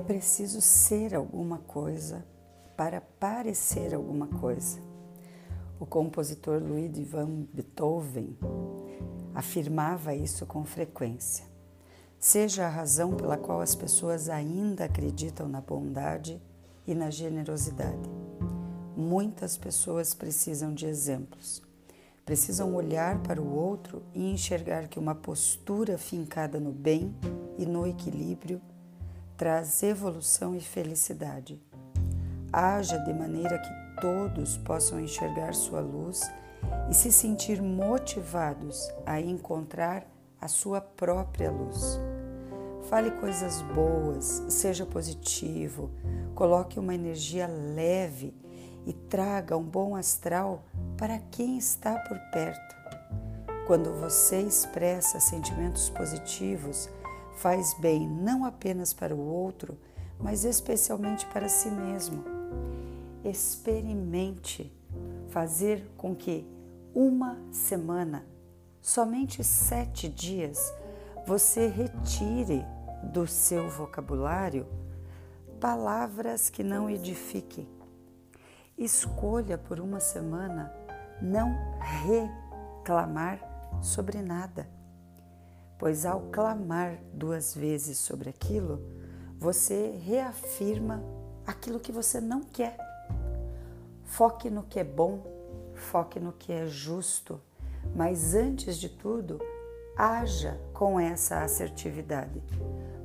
É preciso ser alguma coisa para parecer alguma coisa. O compositor Ludwig van Beethoven afirmava isso com frequência. Seja a razão pela qual as pessoas ainda acreditam na bondade e na generosidade. Muitas pessoas precisam de exemplos. Precisam olhar para o outro e enxergar que uma postura fincada no bem e no equilíbrio traz evolução e felicidade. Haja de maneira que todos possam enxergar sua luz e se sentir motivados a encontrar a sua própria luz. Fale coisas boas, seja positivo, coloque uma energia leve e traga um bom astral para quem está por perto. Quando você expressa sentimentos positivos, faz bem não apenas para o outro, mas especialmente para si mesmo. Experimente fazer com que uma semana, somente sete dias, você retire do seu vocabulário palavras que não edifiquem. Escolha por uma semana não reclamar sobre nada pois ao clamar duas vezes sobre aquilo, você reafirma aquilo que você não quer. Foque no que é bom, foque no que é justo, mas antes de tudo, haja com essa assertividade.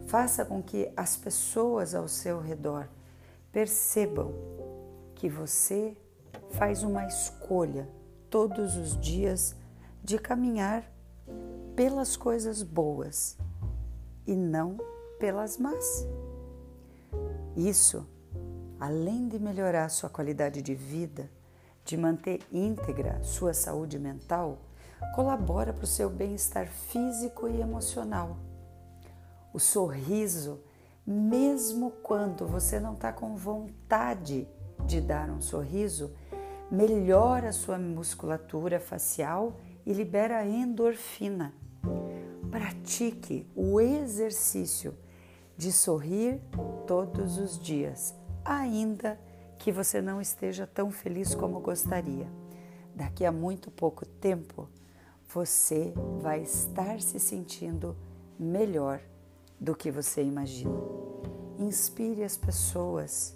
Faça com que as pessoas ao seu redor percebam que você faz uma escolha todos os dias de caminhar pelas coisas boas e não pelas más. Isso, além de melhorar sua qualidade de vida, de manter íntegra sua saúde mental, colabora para o seu bem-estar físico e emocional. O sorriso, mesmo quando você não está com vontade de dar um sorriso, melhora sua musculatura facial e libera endorfina pratique o exercício de sorrir todos os dias, ainda que você não esteja tão feliz como gostaria. Daqui a muito pouco tempo, você vai estar se sentindo melhor do que você imagina. Inspire as pessoas.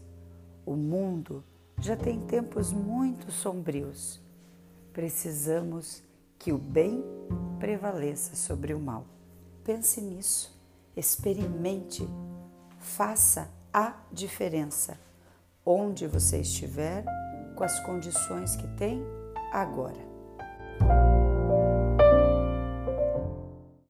O mundo já tem tempos muito sombrios. Precisamos que o bem prevaleça sobre o mal. Pense nisso, experimente, faça a diferença onde você estiver, com as condições que tem agora.